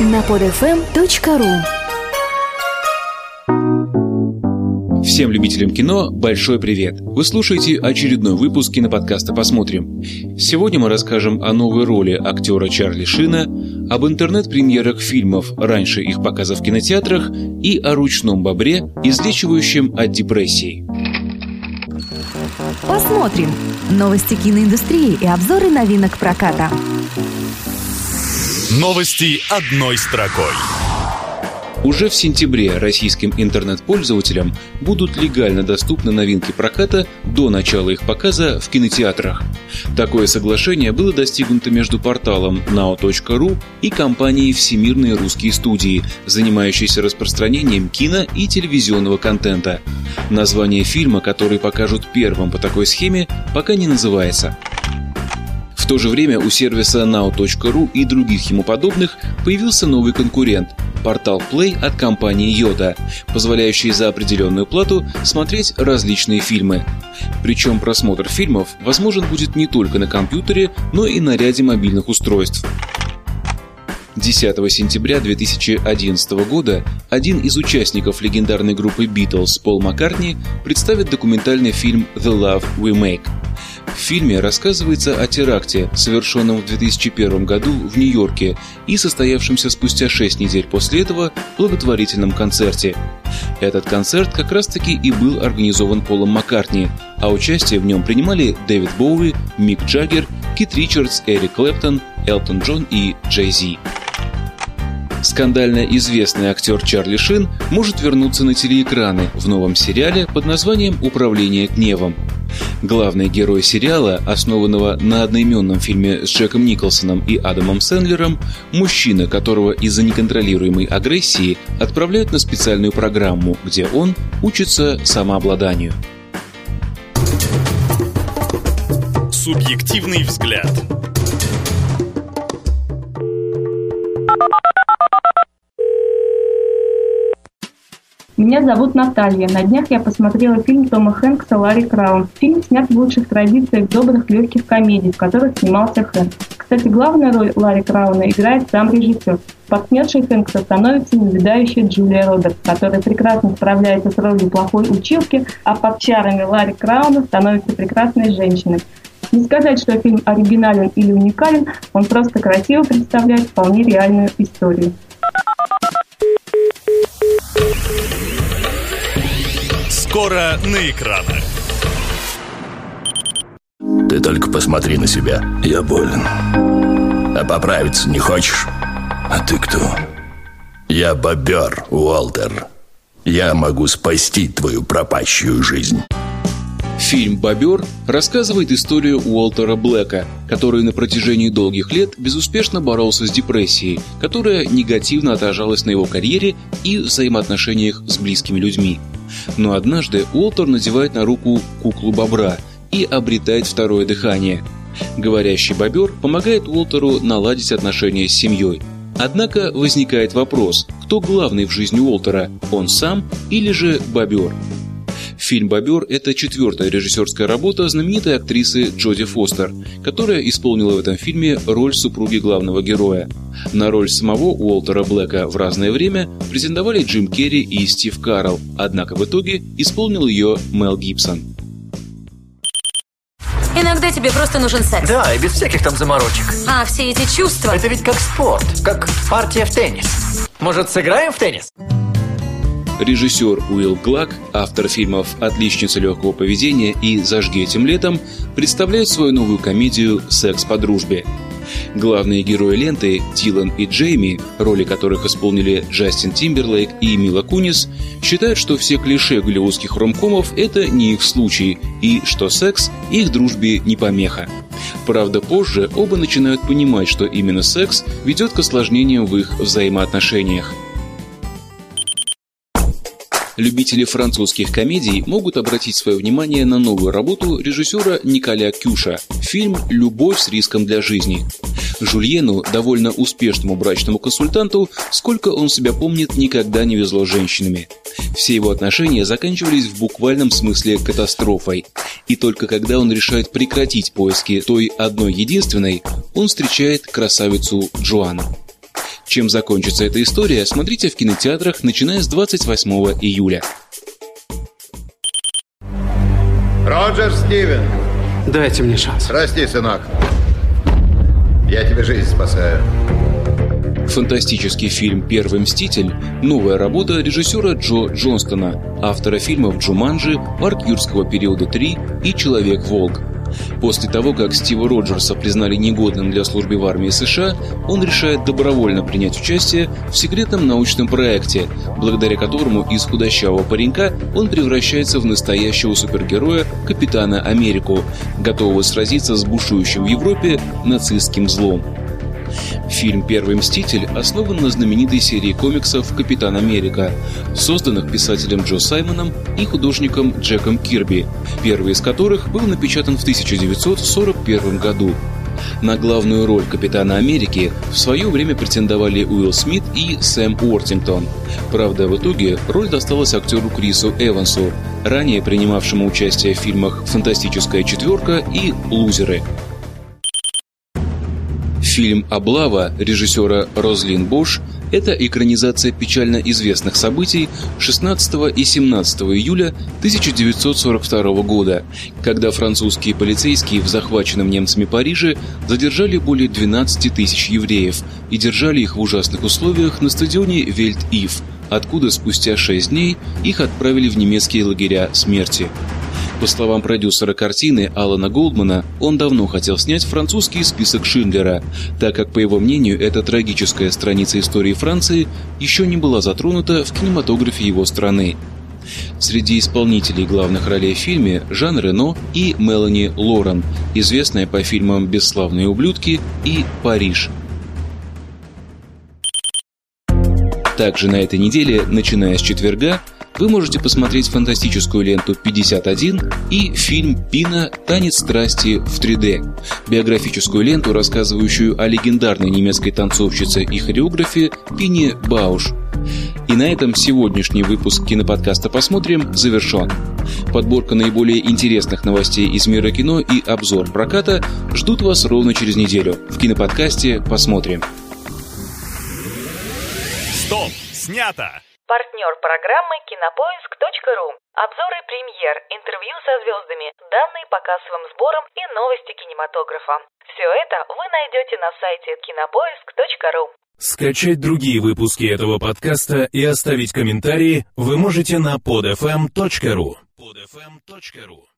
на podfm.ru Всем любителям кино большой привет! Вы слушаете очередной выпуск киноподкаста «Посмотрим». Сегодня мы расскажем о новой роли актера Чарли Шина, об интернет-премьерах фильмов, раньше их показа в кинотеатрах, и о ручном бобре, излечивающем от депрессии. Посмотрим. Новости киноиндустрии и обзоры новинок проката. Новости одной строкой. Уже в сентябре российским интернет-пользователям будут легально доступны новинки проката до начала их показа в кинотеатрах. Такое соглашение было достигнуто между порталом now.ru и компанией «Всемирные русские студии», занимающейся распространением кино и телевизионного контента. Название фильма, который покажут первым по такой схеме, пока не называется. В то же время у сервиса now.ru и других ему подобных появился новый конкурент – портал Play от компании Yoda, позволяющий за определенную плату смотреть различные фильмы. Причем просмотр фильмов возможен будет не только на компьютере, но и на ряде мобильных устройств. 10 сентября 2011 года один из участников легендарной группы Beatles, Пол Маккартни, представит документальный фильм «The Love We Make». В фильме рассказывается о теракте, совершенном в 2001 году в Нью-Йорке и состоявшемся спустя 6 недель после этого благотворительном концерте. Этот концерт как раз-таки и был организован Полом Маккартни, а участие в нем принимали Дэвид Боуи, Мик Джаггер, Кит Ричардс, Эрик Клэптон, Элтон Джон и Джей Зи. Скандально известный актер Чарли Шин может вернуться на телеэкраны в новом сериале под названием «Управление гневом». Главный герой сериала, основанного на одноименном фильме с Джеком Николсоном и Адамом Сэндлером, мужчина, которого из-за неконтролируемой агрессии отправляют на специальную программу, где он учится самообладанию. Субъективный взгляд. Меня зовут Наталья. На днях я посмотрела фильм Тома Хэнкса «Ларри Краун». Фильм снят в лучших традициях добрых легких комедий, в которых снимался Хэнк. Кстати, главную роль Ларри Крауна играет сам режиссер. Партнершей Хэнкса становится невидающая Джулия Робертс, которая прекрасно справляется с ролью плохой училки, а под чарами Ларри Крауна становится прекрасной женщиной. Не сказать, что фильм оригинален или уникален, он просто красиво представляет вполне реальную историю. Скоро на экранах. Ты только посмотри на себя. Я болен. А поправиться не хочешь? А ты кто? Я бобер, Уолтер. Я могу спасти твою пропащую жизнь. Фильм «Бобер» рассказывает историю Уолтера Блэка, который на протяжении долгих лет безуспешно боролся с депрессией, которая негативно отражалась на его карьере и взаимоотношениях с близкими людьми. Но однажды Уолтер надевает на руку куклу бобра и обретает второе дыхание. Говорящий бобер помогает Уолтеру наладить отношения с семьей. Однако возникает вопрос, кто главный в жизни Уолтера, он сам или же бобер? Фильм «Бобер» — это четвертая режиссерская работа знаменитой актрисы Джоди Фостер, которая исполнила в этом фильме роль супруги главного героя. На роль самого Уолтера Блэка в разное время претендовали Джим Керри и Стив Карл, однако в итоге исполнил ее Мел Гибсон. Иногда тебе просто нужен секс. Да, и без всяких там заморочек. А все эти чувства... Это ведь как спорт, как партия в теннис. Может, сыграем в теннис? Режиссер Уилл Глак, автор фильмов «Отличница легкого поведения» и «Зажги этим летом», представляет свою новую комедию «Секс по дружбе». Главные герои ленты Дилан и Джейми, роли которых исполнили Джастин Тимберлейк и Мила Кунис, считают, что все клише голливудских ромкомов – это не их случай, и что секс их дружбе не помеха. Правда, позже оба начинают понимать, что именно секс ведет к осложнениям в их взаимоотношениях – Любители французских комедий могут обратить свое внимание на новую работу режиссера Николя Кюша – фильм «Любовь с риском для жизни». Жульену, довольно успешному брачному консультанту, сколько он себя помнит, никогда не везло женщинами. Все его отношения заканчивались в буквальном смысле катастрофой. И только когда он решает прекратить поиски той одной единственной, он встречает красавицу Джоанну. Чем закончится эта история, смотрите в кинотеатрах, начиная с 28 июля. Роджер Стивен. Дайте мне шанс. Прости, сынок. Я тебе жизнь спасаю. Фантастический фильм «Первый мститель» – новая работа режиссера Джо Джонстона, автора фильмов «Джуманджи», «Парк юрского периода 3» и «Человек-волк». После того, как Стива Роджерса признали негодным для службы в армии США, он решает добровольно принять участие в секретном научном проекте, благодаря которому из худощавого паренька он превращается в настоящего супергероя Капитана Америку, готового сразиться с бушующим в Европе нацистским злом. Фильм «Первый мститель» основан на знаменитой серии комиксов «Капитан Америка», созданных писателем Джо Саймоном и художником Джеком Кирби, первый из которых был напечатан в 1941 году. На главную роль Капитана Америки в свое время претендовали Уилл Смит и Сэм Уортингтон. Правда, в итоге роль досталась актеру Крису Эвансу, ранее принимавшему участие в фильмах «Фантастическая четверка» и «Лузеры». Фильм «Облава» режиссера Розлин Бош – это экранизация печально известных событий 16 и 17 июля 1942 года, когда французские полицейские в захваченном немцами Париже задержали более 12 тысяч евреев и держали их в ужасных условиях на стадионе Вельт-Ив, откуда спустя 6 дней их отправили в немецкие лагеря смерти. По словам продюсера картины Алана Голдмана, он давно хотел снять французский список Шиндлера, так как, по его мнению, эта трагическая страница истории Франции еще не была затронута в кинематографе его страны. Среди исполнителей главных ролей в фильме Жан Рено и Мелани Лорен, известная по фильмам «Бесславные ублюдки» и «Париж». Также на этой неделе, начиная с четверга, вы можете посмотреть фантастическую ленту «51» и фильм «Пина. Танец страсти в 3D», биографическую ленту, рассказывающую о легендарной немецкой танцовщице и хореографе Пине Бауш. И на этом сегодняшний выпуск киноподкаста «Посмотрим» завершен. Подборка наиболее интересных новостей из мира кино и обзор проката ждут вас ровно через неделю в киноподкасте «Посмотрим». Стоп! Снято! Партнер программы кинопоиск.ру. Обзоры премьер, интервью со звездами, данные по кассовым сборам и новости кинематографа. Все это вы найдете на сайте кинопоиск.ру. Скачать другие выпуски этого подкаста и оставить комментарии вы можете на podfm.ru. podfm.ru